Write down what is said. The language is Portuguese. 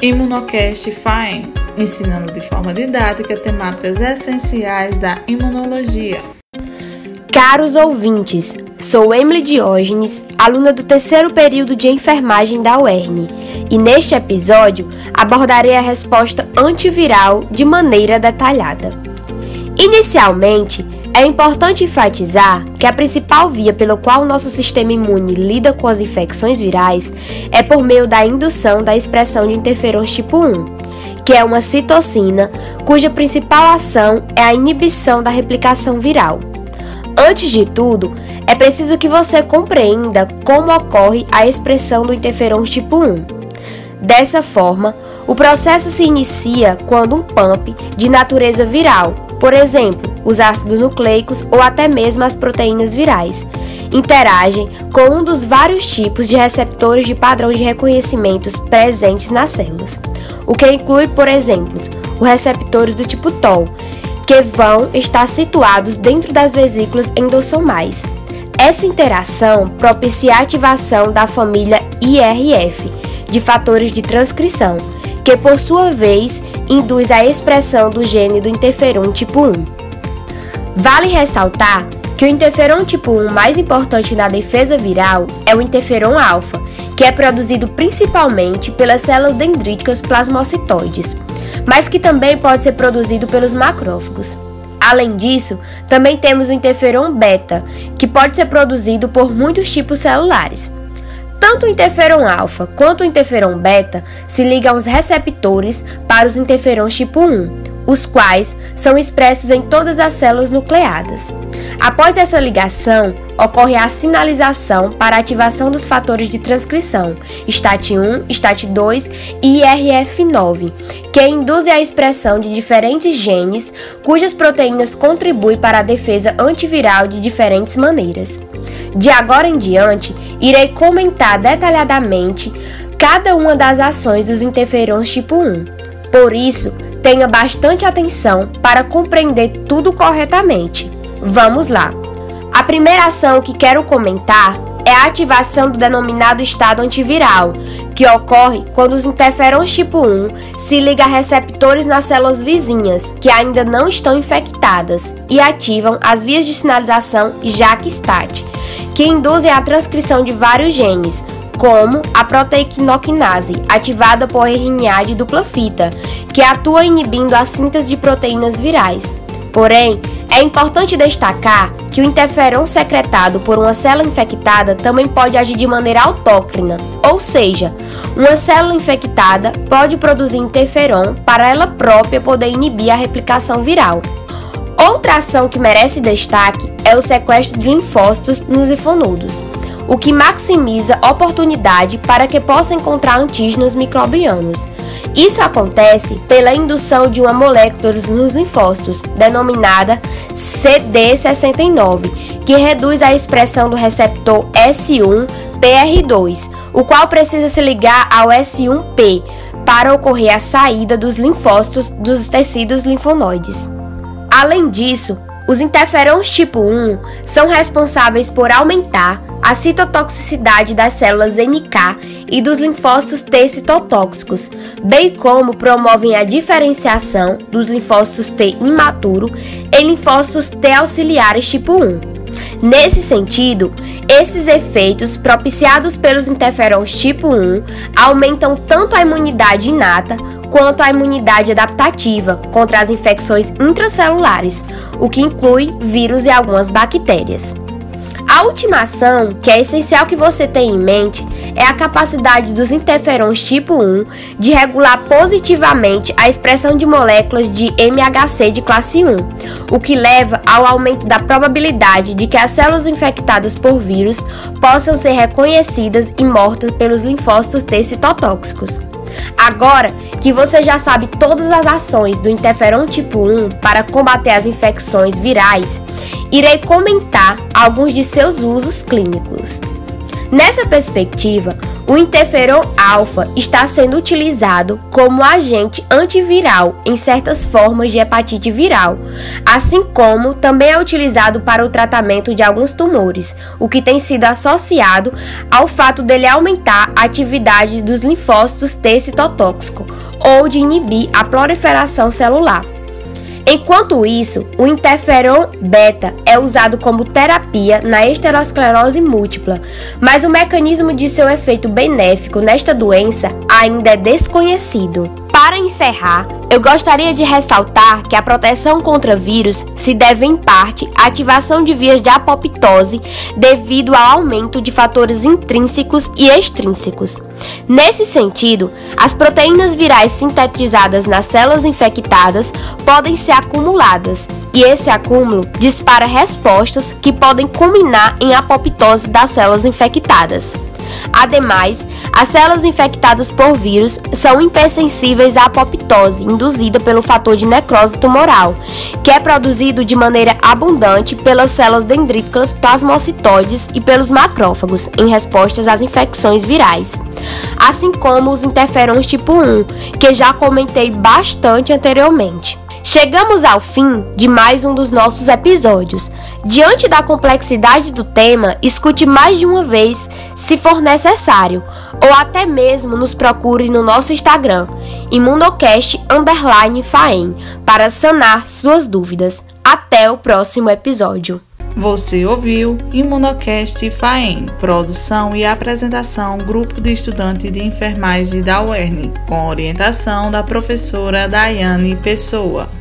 Imunocast Fine, ensinando de forma didática temáticas essenciais da imunologia. Caros ouvintes, sou Emily Diógenes, aluna do terceiro período de enfermagem da UERN, e neste episódio abordarei a resposta antiviral de maneira detalhada. Inicialmente, é importante enfatizar que a principal via pelo qual o nosso sistema imune lida com as infecções virais é por meio da indução da expressão de interferons tipo 1, que é uma citocina cuja principal ação é a inibição da replicação viral. Antes de tudo, é preciso que você compreenda como ocorre a expressão do interferon tipo 1. Dessa forma, o processo se inicia quando um pump de natureza viral, por exemplo, os ácidos nucleicos ou até mesmo as proteínas virais, interagem com um dos vários tipos de receptores de padrão de reconhecimentos presentes nas células, o que inclui, por exemplo, os receptores do tipo TOL, que vão estar situados dentro das vesículas endossomais. Essa interação propicia a ativação da família IRF, de fatores de transcrição, que por sua vez induz a expressão do gene do interferon tipo 1. Vale ressaltar que o interferon tipo 1 mais importante na defesa viral é o interferon alfa, que é produzido principalmente pelas células dendríticas plasmocitoides, mas que também pode ser produzido pelos macrófagos. Além disso, também temos o interferon beta, que pode ser produzido por muitos tipos celulares. Tanto o interferon alfa quanto o interferon beta se ligam aos receptores para os interferons tipo 1, os quais são expressos em todas as células nucleadas. Após essa ligação, ocorre a sinalização para ativação dos fatores de transcrição, STAT1, STAT2 e IRF9, que induzem a expressão de diferentes genes cujas proteínas contribuem para a defesa antiviral de diferentes maneiras. De agora em diante, irei comentar detalhadamente cada uma das ações dos interferons tipo 1. Por isso, Tenha bastante atenção para compreender tudo corretamente. Vamos lá! A primeira ação que quero comentar é a ativação do denominado estado antiviral, que ocorre quando os interferons tipo 1 se ligam a receptores nas células vizinhas que ainda não estão infectadas e ativam as vias de sinalização JAK-STAT, que induzem a transcrição de vários genes, como a proteinoquinase, ativada por RNA de dupla fita, que atua inibindo a síntese de proteínas virais. Porém, é importante destacar que o interferon secretado por uma célula infectada também pode agir de maneira autócrina, ou seja, uma célula infectada pode produzir interferon para ela própria poder inibir a replicação viral. Outra ação que merece destaque é o sequestro de linfócitos nos linfonodos o que maximiza oportunidade para que possa encontrar antígenos microbianos. Isso acontece pela indução de uma molécula nos linfócitos, denominada CD69, que reduz a expressão do receptor S1-PR2, o qual precisa se ligar ao S1P para ocorrer a saída dos linfócitos dos tecidos linfonoides. Além disso, os interferons tipo 1 são responsáveis por aumentar a citotoxicidade das células NK e dos linfócitos T citotóxicos, bem como promovem a diferenciação dos linfócitos T imaturo em linfócitos T auxiliares tipo 1. Nesse sentido, esses efeitos propiciados pelos interferons tipo 1 aumentam tanto a imunidade inata quanto a imunidade adaptativa contra as infecções intracelulares, o que inclui vírus e algumas bactérias. A última ação, que é essencial que você tenha em mente, é a capacidade dos interferons tipo 1 de regular positivamente a expressão de moléculas de MHC de classe 1, o que leva ao aumento da probabilidade de que as células infectadas por vírus possam ser reconhecidas e mortas pelos linfócitos T citotóxicos. Agora que você já sabe todas as ações do interferon tipo 1 para combater as infecções virais, irei comentar alguns de seus usos clínicos. Nessa perspectiva, O interferon alfa está sendo utilizado como agente antiviral em certas formas de hepatite viral, assim como também é utilizado para o tratamento de alguns tumores, o que tem sido associado ao fato dele aumentar a atividade dos linfócitos T citotóxico ou de inibir a proliferação celular. Enquanto isso, o interferon beta é usado como terapia na esterosclerose múltipla, mas o mecanismo de seu efeito benéfico nesta doença ainda é desconhecido. Para encerrar, eu gostaria de ressaltar que a proteção contra vírus se deve em parte à ativação de vias de apoptose devido ao aumento de fatores intrínsecos e extrínsecos. Nesse sentido, as proteínas virais sintetizadas nas células infectadas podem ser acumuladas, e esse acúmulo dispara respostas que podem culminar em apoptose das células infectadas. Ademais, as células infectadas por vírus são hipersensíveis à apoptose induzida pelo fator de necrose tumoral, que é produzido de maneira abundante pelas células dendríticas plasmocitoides e pelos macrófagos em respostas às infecções virais. Assim como os interferons tipo 1, que já comentei bastante anteriormente. Chegamos ao fim de mais um dos nossos episódios. Diante da complexidade do tema, escute mais de uma vez se for necessário, ou até mesmo nos procure no nosso Instagram, imundocast Faem, para sanar suas dúvidas. Até o próximo episódio. Você ouviu Imunocast FAEM, produção e apresentação Grupo de Estudantes de Enfermagem da UERN, com orientação da professora Daiane Pessoa.